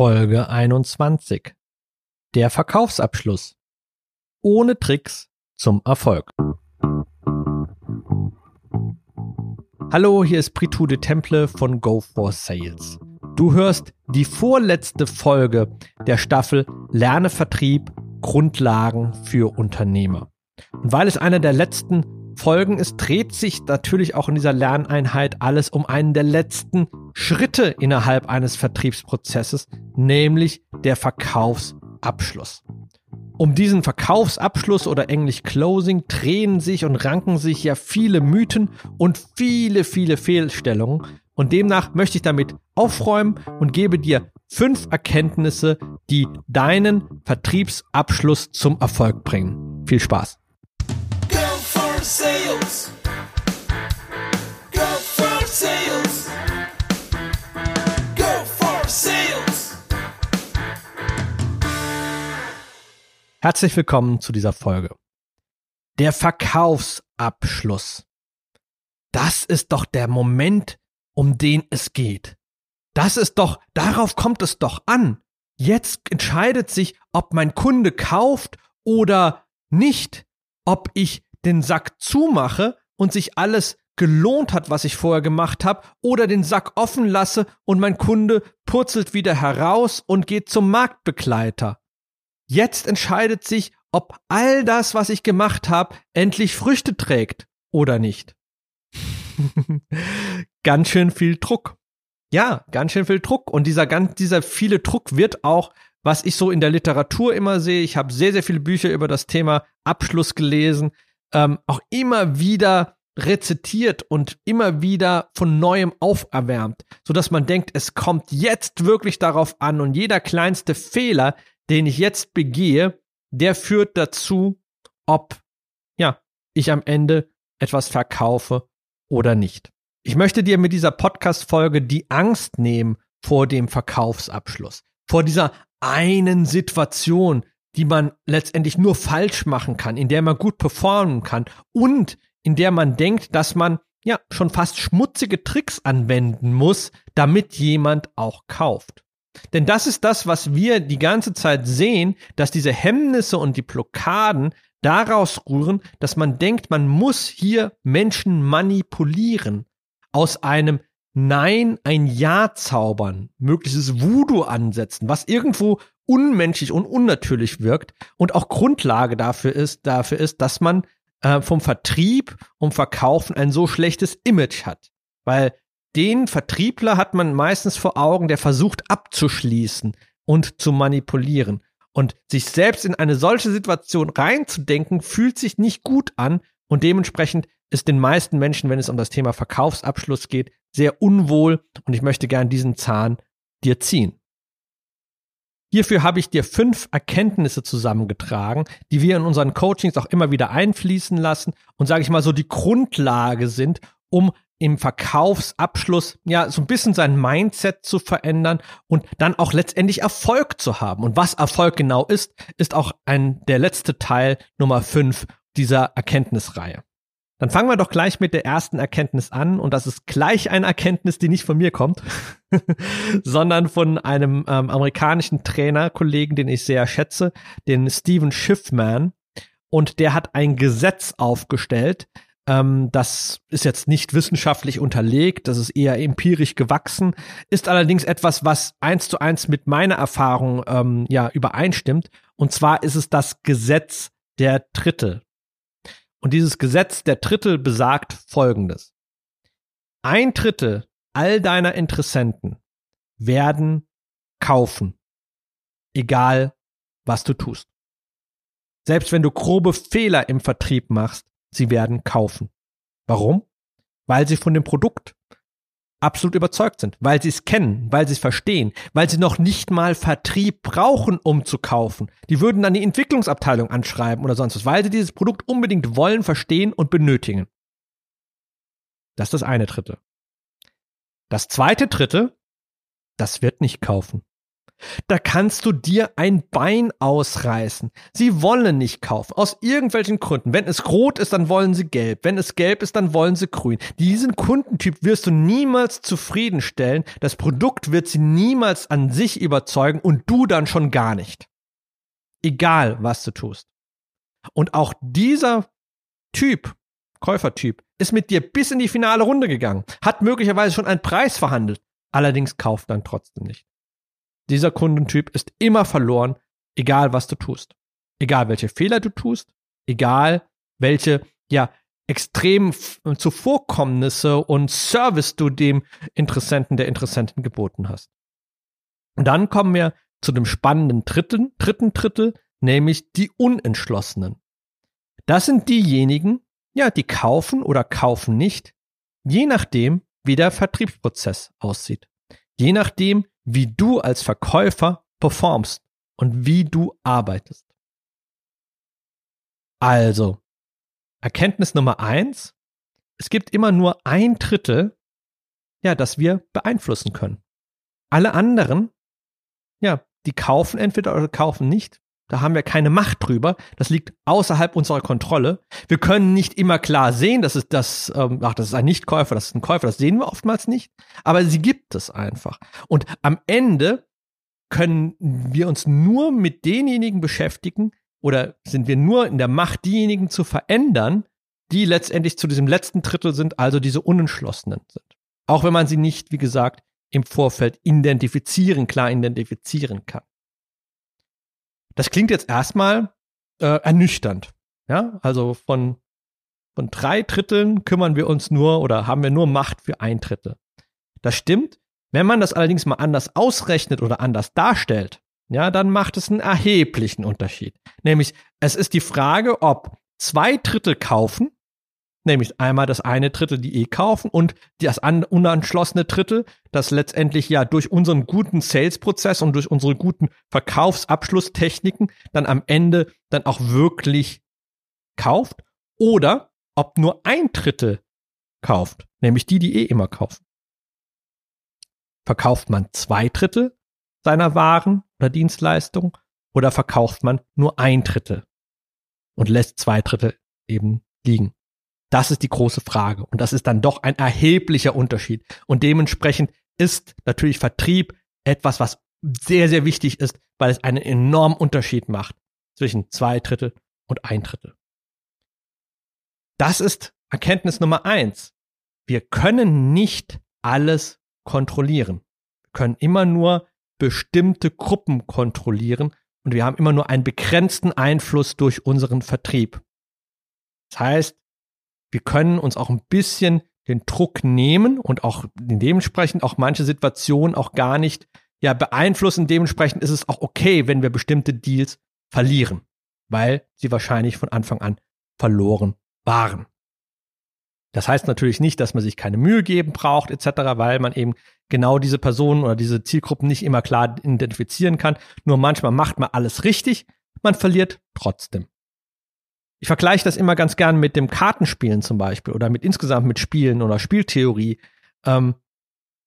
Folge 21. Der Verkaufsabschluss. Ohne Tricks zum Erfolg. Hallo, hier ist Pritude Temple von Go for Sales. Du hörst die vorletzte Folge der Staffel Lerne Vertrieb Grundlagen für Unternehmer. Und weil es eine der letzten Folgen ist, dreht sich natürlich auch in dieser Lerneinheit alles um einen der letzten Schritte innerhalb eines Vertriebsprozesses, nämlich der Verkaufsabschluss. Um diesen Verkaufsabschluss oder englisch Closing drehen sich und ranken sich ja viele Mythen und viele, viele Fehlstellungen. Und demnach möchte ich damit aufräumen und gebe dir fünf Erkenntnisse, die deinen Vertriebsabschluss zum Erfolg bringen. Viel Spaß! Herzlich willkommen zu dieser Folge. Der Verkaufsabschluss. Das ist doch der Moment, um den es geht. Das ist doch, darauf kommt es doch an. Jetzt entscheidet sich, ob mein Kunde kauft oder nicht, ob ich den Sack zumache und sich alles gelohnt hat, was ich vorher gemacht habe, oder den Sack offen lasse und mein Kunde purzelt wieder heraus und geht zum Marktbegleiter. Jetzt entscheidet sich, ob all das, was ich gemacht habe, endlich Früchte trägt oder nicht. ganz schön viel Druck. Ja, ganz schön viel Druck. Und dieser ganz, dieser viele Druck wird auch, was ich so in der Literatur immer sehe. Ich habe sehr, sehr viele Bücher über das Thema Abschluss gelesen ähm, auch immer wieder rezitiert und immer wieder von neuem auferwärmt, so dass man denkt, es kommt jetzt wirklich darauf an und jeder kleinste Fehler, den ich jetzt begehe, der führt dazu, ob ja, ich am Ende etwas verkaufe oder nicht. Ich möchte dir mit dieser Podcast Folge die Angst nehmen vor dem Verkaufsabschluss, vor dieser einen Situation, die man letztendlich nur falsch machen kann, in der man gut performen kann und in der man denkt, dass man ja schon fast schmutzige Tricks anwenden muss, damit jemand auch kauft. Denn das ist das, was wir die ganze Zeit sehen, dass diese Hemmnisse und die Blockaden daraus rühren, dass man denkt, man muss hier Menschen manipulieren, aus einem Nein ein Ja zaubern, mögliches Voodoo ansetzen, was irgendwo unmenschlich und unnatürlich wirkt und auch Grundlage dafür ist, dafür ist, dass man äh, vom Vertrieb und Verkaufen ein so schlechtes Image hat. Weil den Vertriebler hat man meistens vor Augen, der versucht abzuschließen und zu manipulieren. Und sich selbst in eine solche Situation reinzudenken, fühlt sich nicht gut an und dementsprechend ist den meisten Menschen, wenn es um das Thema Verkaufsabschluss geht, sehr unwohl und ich möchte gern diesen Zahn dir ziehen. Hierfür habe ich dir fünf Erkenntnisse zusammengetragen, die wir in unseren Coachings auch immer wieder einfließen lassen und sage ich mal so die Grundlage sind, um im Verkaufsabschluss ja so ein bisschen sein Mindset zu verändern und dann auch letztendlich Erfolg zu haben. Und was Erfolg genau ist, ist auch ein der letzte Teil Nummer fünf dieser Erkenntnisreihe. Dann fangen wir doch gleich mit der ersten Erkenntnis an und das ist gleich eine Erkenntnis, die nicht von mir kommt, sondern von einem ähm, amerikanischen Trainerkollegen, den ich sehr schätze, den Steven Schiffman. Und der hat ein Gesetz aufgestellt. Ähm, das ist jetzt nicht wissenschaftlich unterlegt, das ist eher empirisch gewachsen, ist allerdings etwas, was eins zu eins mit meiner Erfahrung ähm, ja übereinstimmt. Und zwar ist es das Gesetz der Drittel. Und dieses Gesetz der Drittel besagt Folgendes. Ein Drittel all deiner Interessenten werden kaufen, egal was du tust. Selbst wenn du grobe Fehler im Vertrieb machst, sie werden kaufen. Warum? Weil sie von dem Produkt absolut überzeugt sind, weil sie es kennen, weil sie es verstehen, weil sie noch nicht mal Vertrieb brauchen, um zu kaufen. Die würden dann die Entwicklungsabteilung anschreiben oder sonst was, weil sie dieses Produkt unbedingt wollen, verstehen und benötigen. Das ist das eine Drittel. Das zweite Drittel, das wird nicht kaufen. Da kannst du dir ein Bein ausreißen. Sie wollen nicht kaufen. Aus irgendwelchen Gründen. Wenn es rot ist, dann wollen sie gelb. Wenn es gelb ist, dann wollen sie grün. Diesen Kundentyp wirst du niemals zufriedenstellen. Das Produkt wird sie niemals an sich überzeugen und du dann schon gar nicht. Egal, was du tust. Und auch dieser Typ, Käufertyp, ist mit dir bis in die finale Runde gegangen, hat möglicherweise schon einen Preis verhandelt, allerdings kauft dann trotzdem nicht. Dieser Kundentyp ist immer verloren, egal was du tust. Egal welche Fehler du tust, egal welche, ja, extremen Zuvorkommnisse und Service du dem Interessenten, der Interessentin geboten hast. Und dann kommen wir zu dem spannenden dritten, dritten Drittel, nämlich die Unentschlossenen. Das sind diejenigen, ja, die kaufen oder kaufen nicht, je nachdem, wie der Vertriebsprozess aussieht. Je nachdem, wie du als Verkäufer performst und wie du arbeitest. Also, Erkenntnis Nummer eins, es gibt immer nur ein Drittel, ja, das wir beeinflussen können. Alle anderen, ja, die kaufen entweder oder kaufen nicht. Da haben wir keine Macht drüber. Das liegt außerhalb unserer Kontrolle. Wir können nicht immer klar sehen, dass es das, ähm, ach, das ist ein Nichtkäufer, das ist ein Käufer. Das sehen wir oftmals nicht. Aber sie gibt es einfach. Und am Ende können wir uns nur mit denjenigen beschäftigen oder sind wir nur in der Macht, diejenigen zu verändern, die letztendlich zu diesem letzten Drittel sind, also diese Unentschlossenen sind. Auch wenn man sie nicht, wie gesagt, im Vorfeld identifizieren, klar identifizieren kann. Das klingt jetzt erstmal äh, ernüchternd. Ja, also von, von drei Dritteln kümmern wir uns nur oder haben wir nur Macht für ein Drittel. Das stimmt. Wenn man das allerdings mal anders ausrechnet oder anders darstellt, ja, dann macht es einen erheblichen Unterschied. Nämlich, es ist die Frage, ob zwei Drittel kaufen Nämlich einmal das eine Drittel, die eh kaufen und das unanschlossene Drittel, das letztendlich ja durch unseren guten Sales-Prozess und durch unsere guten Verkaufsabschlusstechniken dann am Ende dann auch wirklich kauft. Oder ob nur ein Drittel kauft, nämlich die, die eh immer kaufen. Verkauft man zwei Drittel seiner Waren oder Dienstleistungen oder verkauft man nur ein Drittel und lässt zwei Drittel eben liegen? Das ist die große Frage. Und das ist dann doch ein erheblicher Unterschied. Und dementsprechend ist natürlich Vertrieb etwas, was sehr, sehr wichtig ist, weil es einen enormen Unterschied macht zwischen zwei Drittel und ein Drittel. Das ist Erkenntnis Nummer eins. Wir können nicht alles kontrollieren. Wir können immer nur bestimmte Gruppen kontrollieren und wir haben immer nur einen begrenzten Einfluss durch unseren Vertrieb. Das heißt, wir können uns auch ein bisschen den Druck nehmen und auch dementsprechend auch manche Situationen auch gar nicht ja beeinflussen. Dementsprechend ist es auch okay, wenn wir bestimmte Deals verlieren, weil sie wahrscheinlich von Anfang an verloren waren. Das heißt natürlich nicht, dass man sich keine Mühe geben braucht etc., weil man eben genau diese Personen oder diese Zielgruppen nicht immer klar identifizieren kann. Nur manchmal macht man alles richtig, man verliert trotzdem. Ich vergleiche das immer ganz gern mit dem Kartenspielen zum Beispiel oder mit insgesamt mit Spielen oder Spieltheorie. Ähm,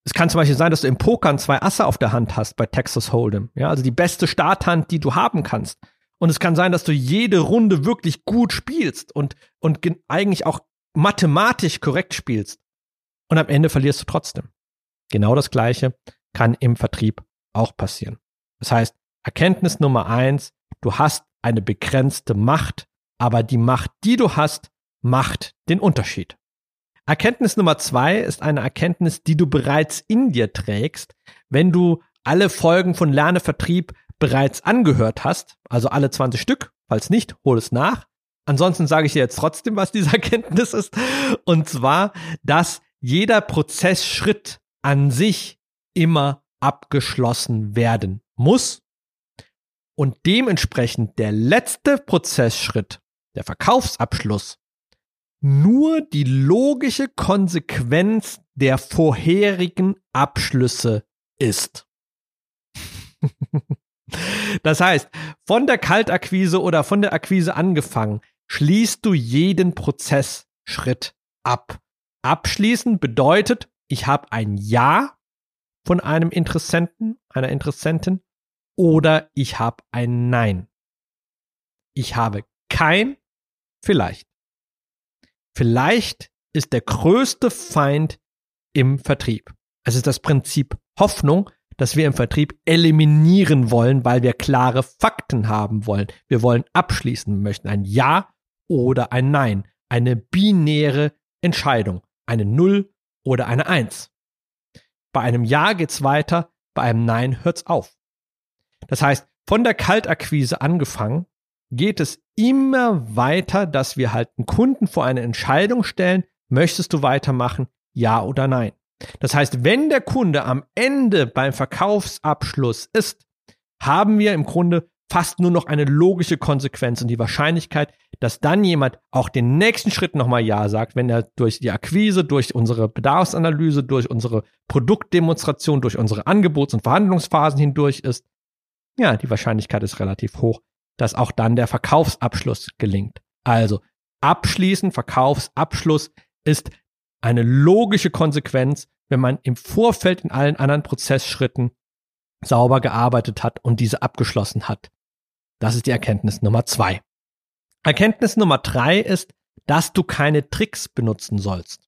es kann zum Beispiel sein, dass du im Pokern zwei Asse auf der Hand hast bei Texas Hold'em. Ja, also die beste Starthand, die du haben kannst. Und es kann sein, dass du jede Runde wirklich gut spielst und, und eigentlich auch mathematisch korrekt spielst. Und am Ende verlierst du trotzdem. Genau das Gleiche kann im Vertrieb auch passieren. Das heißt, Erkenntnis Nummer eins, du hast eine begrenzte Macht aber die Macht, die du hast, macht den Unterschied. Erkenntnis Nummer zwei ist eine Erkenntnis, die du bereits in dir trägst, wenn du alle Folgen von Lerne Vertrieb bereits angehört hast, also alle 20 Stück. Falls nicht, hol es nach. Ansonsten sage ich dir jetzt trotzdem, was diese Erkenntnis ist. Und zwar, dass jeder Prozessschritt an sich immer abgeschlossen werden muss und dementsprechend der letzte Prozessschritt der Verkaufsabschluss, nur die logische Konsequenz der vorherigen Abschlüsse ist. das heißt, von der Kaltakquise oder von der Akquise angefangen, schließt du jeden Prozessschritt ab. Abschließen bedeutet, ich habe ein Ja von einem Interessenten, einer Interessentin oder ich habe ein Nein. Ich habe kein Vielleicht. Vielleicht ist der größte Feind im Vertrieb. Es ist das Prinzip Hoffnung, das wir im Vertrieb eliminieren wollen, weil wir klare Fakten haben wollen. Wir wollen abschließen, wir möchten ein Ja oder ein Nein, eine binäre Entscheidung, eine Null oder eine Eins. Bei einem Ja geht's weiter, bei einem Nein hört's auf. Das heißt, von der Kaltakquise angefangen, geht es immer weiter, dass wir halt einen Kunden vor eine Entscheidung stellen, möchtest du weitermachen, ja oder nein. Das heißt, wenn der Kunde am Ende beim Verkaufsabschluss ist, haben wir im Grunde fast nur noch eine logische Konsequenz und die Wahrscheinlichkeit, dass dann jemand auch den nächsten Schritt nochmal Ja sagt, wenn er durch die Akquise, durch unsere Bedarfsanalyse, durch unsere Produktdemonstration, durch unsere Angebots- und Verhandlungsphasen hindurch ist. Ja, die Wahrscheinlichkeit ist relativ hoch, dass auch dann der Verkaufsabschluss gelingt. Also abschließen, Verkaufsabschluss ist eine logische Konsequenz, wenn man im Vorfeld in allen anderen Prozessschritten sauber gearbeitet hat und diese abgeschlossen hat. Das ist die Erkenntnis Nummer zwei. Erkenntnis Nummer drei ist, dass du keine Tricks benutzen sollst.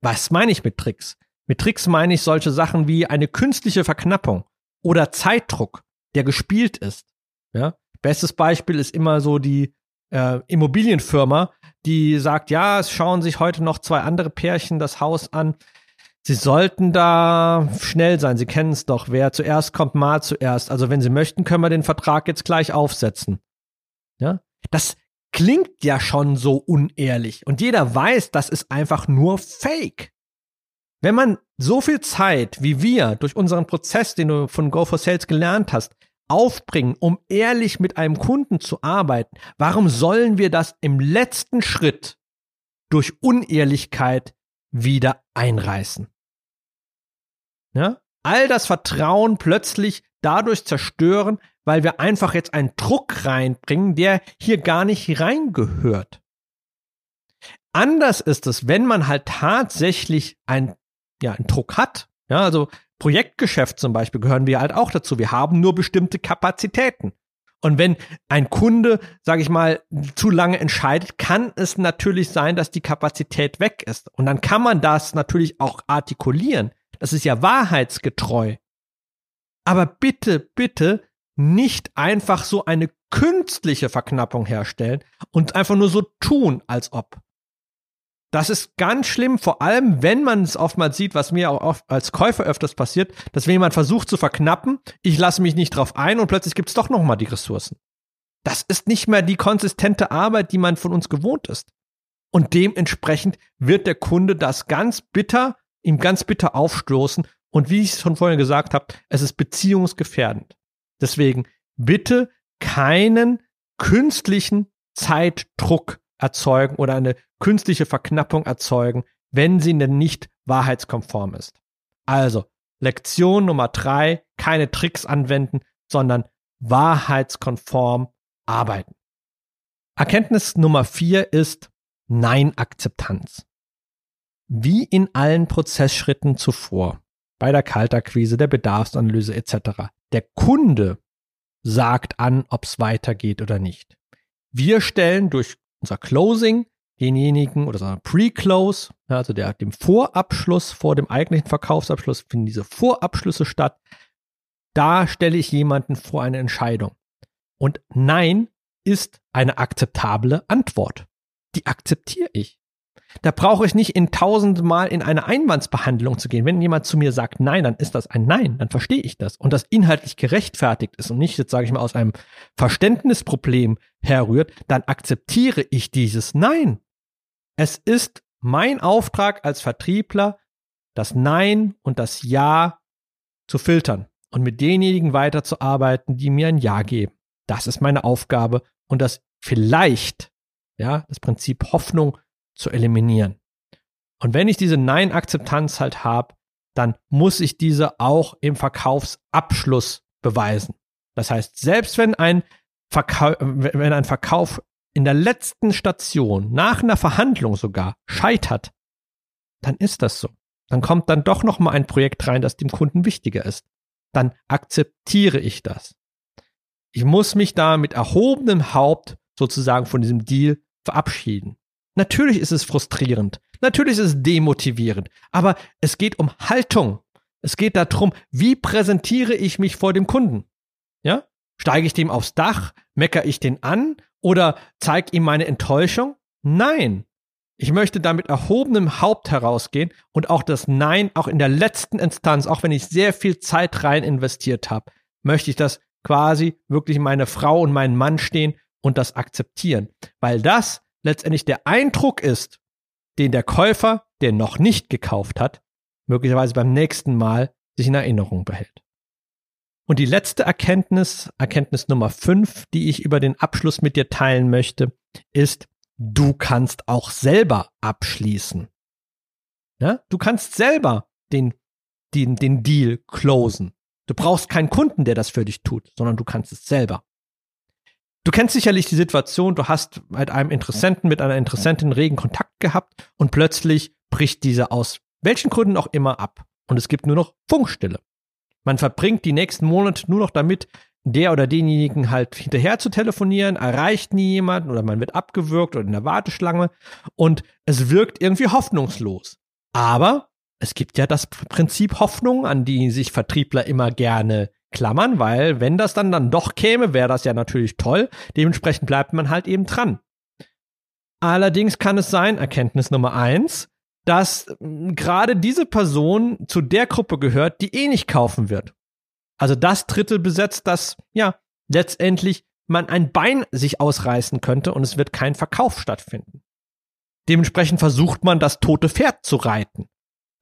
Was meine ich mit Tricks? Mit Tricks meine ich solche Sachen wie eine künstliche Verknappung oder Zeitdruck, der gespielt ist. Ja? Bestes Beispiel ist immer so die äh, Immobilienfirma, die sagt, ja, es schauen sich heute noch zwei andere Pärchen das Haus an. Sie sollten da schnell sein. Sie kennen es doch. Wer zuerst kommt, mal zuerst. Also wenn Sie möchten, können wir den Vertrag jetzt gleich aufsetzen. Ja, das klingt ja schon so unehrlich. Und jeder weiß, das ist einfach nur Fake. Wenn man so viel Zeit wie wir durch unseren Prozess, den du von Go for Sales gelernt hast, aufbringen, um ehrlich mit einem Kunden zu arbeiten, warum sollen wir das im letzten Schritt durch Unehrlichkeit wieder einreißen? Ja? All das Vertrauen plötzlich dadurch zerstören, weil wir einfach jetzt einen Druck reinbringen, der hier gar nicht reingehört. Anders ist es, wenn man halt tatsächlich ein, ja, einen Druck hat. Ja, also Projektgeschäft zum Beispiel gehören wir halt auch dazu. Wir haben nur bestimmte Kapazitäten. Und wenn ein Kunde, sage ich mal, zu lange entscheidet, kann es natürlich sein, dass die Kapazität weg ist. Und dann kann man das natürlich auch artikulieren. Das ist ja wahrheitsgetreu. Aber bitte, bitte nicht einfach so eine künstliche Verknappung herstellen und einfach nur so tun, als ob. Das ist ganz schlimm, vor allem wenn man es oftmals sieht, was mir auch oft als Käufer öfters passiert, dass wenn jemand versucht zu verknappen, ich lasse mich nicht drauf ein und plötzlich gibt es doch nochmal die Ressourcen. Das ist nicht mehr die konsistente Arbeit, die man von uns gewohnt ist. Und dementsprechend wird der Kunde das ganz bitter, ihm ganz bitter aufstoßen. Und wie ich es schon vorhin gesagt habe, es ist beziehungsgefährdend. Deswegen bitte keinen künstlichen Zeitdruck erzeugen oder eine künstliche Verknappung erzeugen, wenn sie denn nicht wahrheitskonform ist. Also, Lektion Nummer drei, keine Tricks anwenden, sondern wahrheitskonform arbeiten. Erkenntnis Nummer vier ist Nein-Akzeptanz. Wie in allen Prozessschritten zuvor, bei der Kaltakquise, der Bedarfsanalyse etc., der Kunde sagt an, ob es weitergeht oder nicht. Wir stellen durch unser Closing denjenigen oder sagen Pre-Close, also der, dem Vorabschluss vor dem eigentlichen Verkaufsabschluss finden diese Vorabschlüsse statt. Da stelle ich jemanden vor eine Entscheidung. Und Nein ist eine akzeptable Antwort. Die akzeptiere ich. Da brauche ich nicht in tausendmal in eine Einwandsbehandlung zu gehen. Wenn jemand zu mir sagt Nein, dann ist das ein Nein, dann verstehe ich das. Und das inhaltlich gerechtfertigt ist und nicht, jetzt sage ich mal, aus einem Verständnisproblem herrührt, dann akzeptiere ich dieses Nein. Es ist mein Auftrag als Vertriebler, das Nein und das Ja zu filtern und mit denjenigen weiterzuarbeiten, die mir ein Ja geben. Das ist meine Aufgabe und das vielleicht, ja, das Prinzip Hoffnung zu eliminieren. Und wenn ich diese Nein-Akzeptanz halt habe, dann muss ich diese auch im Verkaufsabschluss beweisen. Das heißt, selbst wenn ein, Verkau wenn ein Verkauf in der letzten Station, nach einer Verhandlung sogar, scheitert, dann ist das so. Dann kommt dann doch noch mal ein Projekt rein, das dem Kunden wichtiger ist. Dann akzeptiere ich das. Ich muss mich da mit erhobenem Haupt sozusagen von diesem Deal verabschieden. Natürlich ist es frustrierend. Natürlich ist es demotivierend. Aber es geht um Haltung. Es geht darum, wie präsentiere ich mich vor dem Kunden? Ja? Steige ich dem aufs Dach? Meckere ich den an? Oder zeige ihm meine Enttäuschung? Nein. Ich möchte da mit erhobenem Haupt herausgehen und auch das Nein, auch in der letzten Instanz, auch wenn ich sehr viel Zeit rein investiert habe, möchte ich das quasi wirklich meine Frau und meinen Mann stehen und das akzeptieren. Weil das letztendlich der Eindruck ist, den der Käufer, der noch nicht gekauft hat, möglicherweise beim nächsten Mal sich in Erinnerung behält. Und die letzte Erkenntnis, Erkenntnis Nummer fünf, die ich über den Abschluss mit dir teilen möchte, ist, du kannst auch selber abschließen. Ja? Du kannst selber den, den, den Deal closen. Du brauchst keinen Kunden, der das für dich tut, sondern du kannst es selber. Du kennst sicherlich die Situation, du hast mit einem Interessenten, mit einer Interessentin regen Kontakt gehabt und plötzlich bricht diese aus welchen Gründen auch immer ab und es gibt nur noch Funkstille. Man verbringt die nächsten Monate nur noch damit, der oder denjenigen halt hinterher zu telefonieren, erreicht nie jemanden oder man wird abgewürgt oder in der Warteschlange und es wirkt irgendwie hoffnungslos. Aber es gibt ja das Prinzip Hoffnung, an die sich Vertriebler immer gerne klammern, weil wenn das dann dann doch käme, wäre das ja natürlich toll. Dementsprechend bleibt man halt eben dran. Allerdings kann es sein, Erkenntnis Nummer eins, dass gerade diese Person zu der Gruppe gehört, die eh nicht kaufen wird. Also das Drittel besetzt, das ja letztendlich man ein Bein sich ausreißen könnte und es wird kein Verkauf stattfinden. Dementsprechend versucht man, das tote Pferd zu reiten.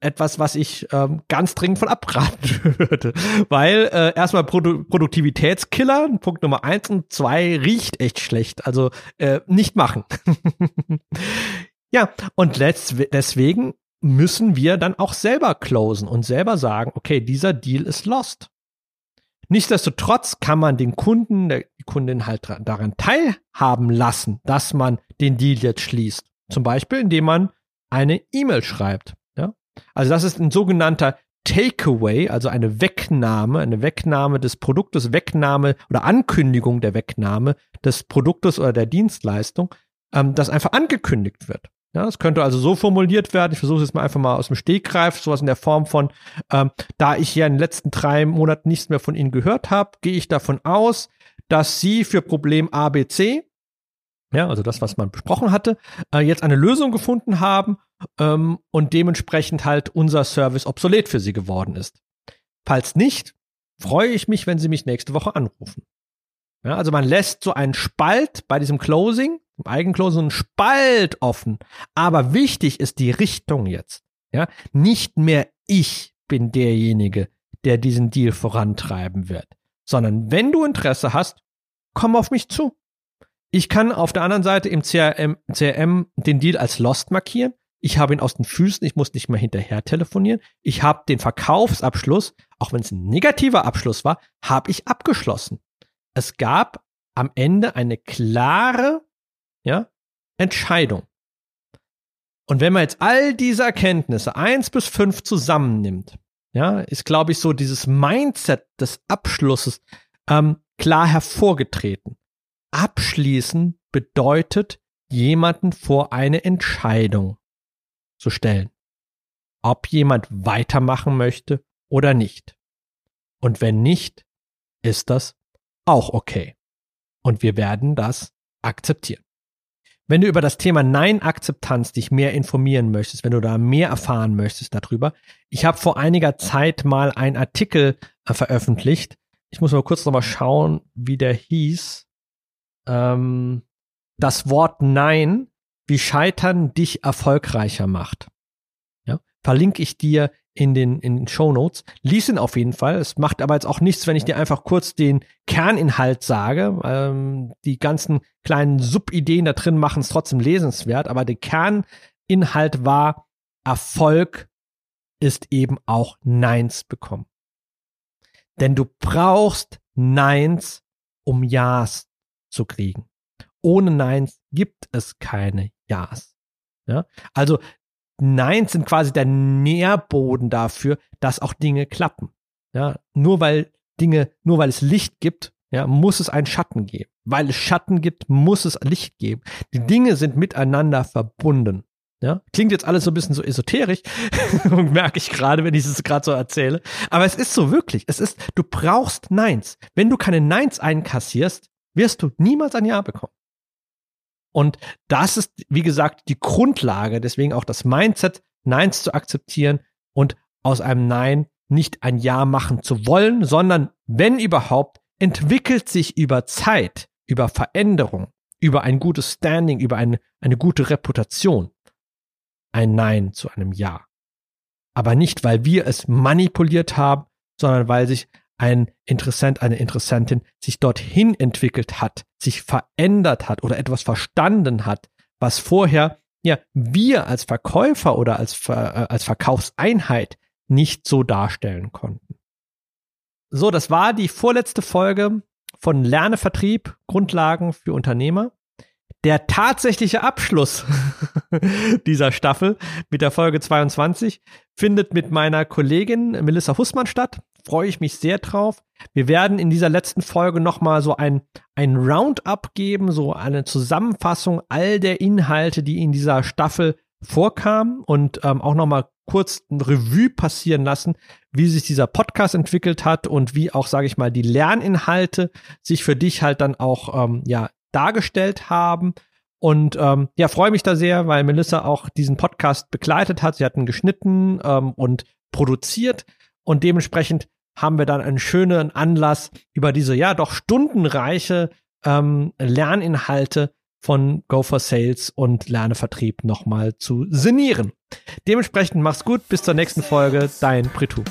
Etwas, was ich ähm, ganz dringend von abraten würde. Weil äh, erstmal Produ Produktivitätskiller, Punkt Nummer eins und zwei riecht echt schlecht. Also äh, nicht machen. Ja, und deswegen müssen wir dann auch selber closen und selber sagen, okay, dieser Deal ist lost. Nichtsdestotrotz kann man den Kunden, der, die Kundin halt daran teilhaben lassen, dass man den Deal jetzt schließt. Zum Beispiel, indem man eine E-Mail schreibt. Ja? Also das ist ein sogenannter Takeaway, also eine Wegnahme, eine Wegnahme des Produktes, Wegnahme oder Ankündigung der Wegnahme des Produktes oder der Dienstleistung, ähm, das einfach angekündigt wird. Ja, es könnte also so formuliert werden, ich versuche es jetzt mal einfach mal aus dem Stegreif, sowas in der Form von, ähm, da ich ja in den letzten drei Monaten nichts mehr von Ihnen gehört habe, gehe ich davon aus, dass Sie für Problem ABC, ja, also das, was man besprochen hatte, äh, jetzt eine Lösung gefunden haben ähm, und dementsprechend halt unser Service obsolet für Sie geworden ist. Falls nicht, freue ich mich, wenn Sie mich nächste Woche anrufen. Ja, also man lässt so einen Spalt bei diesem Closing, im Eigenclosing, einen Spalt offen. Aber wichtig ist die Richtung jetzt. Ja, nicht mehr ich bin derjenige, der diesen Deal vorantreiben wird, sondern wenn du Interesse hast, komm auf mich zu. Ich kann auf der anderen Seite im CRM, CRM den Deal als Lost markieren. Ich habe ihn aus den Füßen, ich muss nicht mehr hinterher telefonieren. Ich habe den Verkaufsabschluss, auch wenn es ein negativer Abschluss war, habe ich abgeschlossen es gab am Ende eine klare ja, Entscheidung. Und wenn man jetzt all diese Erkenntnisse eins bis fünf zusammennimmt, ja, ist, glaube ich, so dieses Mindset des Abschlusses ähm, klar hervorgetreten. Abschließen bedeutet, jemanden vor eine Entscheidung zu stellen. Ob jemand weitermachen möchte oder nicht. Und wenn nicht, ist das auch okay. Und wir werden das akzeptieren. Wenn du über das Thema Nein-Akzeptanz dich mehr informieren möchtest, wenn du da mehr erfahren möchtest darüber, ich habe vor einiger Zeit mal einen Artikel äh, veröffentlicht. Ich muss mal kurz nochmal schauen, wie der hieß. Ähm, das Wort Nein, wie Scheitern dich erfolgreicher macht. Verlinke ich dir in den, in den Show Notes. Lies ihn auf jeden Fall. Es macht aber jetzt auch nichts, wenn ich dir einfach kurz den Kerninhalt sage. Ähm, die ganzen kleinen Subideen da drin machen es trotzdem lesenswert, aber der Kerninhalt war, Erfolg ist eben auch Neins bekommen. Denn du brauchst Neins, um Ja's zu kriegen. Ohne Neins gibt es keine Ja's. Ja? Also Nein sind quasi der Nährboden dafür, dass auch Dinge klappen. Ja, nur weil Dinge, nur weil es Licht gibt, ja, muss es einen Schatten geben. Weil es Schatten gibt, muss es Licht geben. Die Dinge sind miteinander verbunden. Ja, klingt jetzt alles so ein bisschen so esoterisch, merke ich gerade, wenn ich es gerade so erzähle. Aber es ist so wirklich. Es ist, du brauchst Neins. Wenn du keine Neins einkassierst, wirst du niemals ein Ja bekommen. Und das ist, wie gesagt, die Grundlage, deswegen auch das Mindset, Neins zu akzeptieren und aus einem Nein nicht ein Ja machen zu wollen, sondern wenn überhaupt, entwickelt sich über Zeit, über Veränderung, über ein gutes Standing, über eine, eine gute Reputation ein Nein zu einem Ja. Aber nicht, weil wir es manipuliert haben, sondern weil sich ein Interessent, eine Interessentin sich dorthin entwickelt hat, sich verändert hat oder etwas verstanden hat, was vorher ja wir als Verkäufer oder als, äh, als Verkaufseinheit nicht so darstellen konnten. So, das war die vorletzte Folge von Lernevertrieb, Grundlagen für Unternehmer der tatsächliche Abschluss dieser Staffel mit der Folge 22 findet mit meiner Kollegin Melissa Hussmann statt. Freue ich mich sehr drauf. Wir werden in dieser letzten Folge nochmal so ein, ein Roundup geben, so eine Zusammenfassung all der Inhalte, die in dieser Staffel vorkamen und ähm, auch nochmal kurz ein Revue passieren lassen, wie sich dieser Podcast entwickelt hat und wie auch, sage ich mal, die Lerninhalte sich für dich halt dann auch ähm, ja dargestellt haben. Und ähm, ja, freue mich da sehr, weil Melissa auch diesen Podcast begleitet hat. Sie hat ihn geschnitten ähm, und produziert. Und dementsprechend haben wir dann einen schönen Anlass, über diese ja doch stundenreiche ähm, Lerninhalte von Go for Sales und Lernevertrieb nochmal zu sinnieren. Dementsprechend mach's gut, bis zur nächsten Folge, dein Pritu.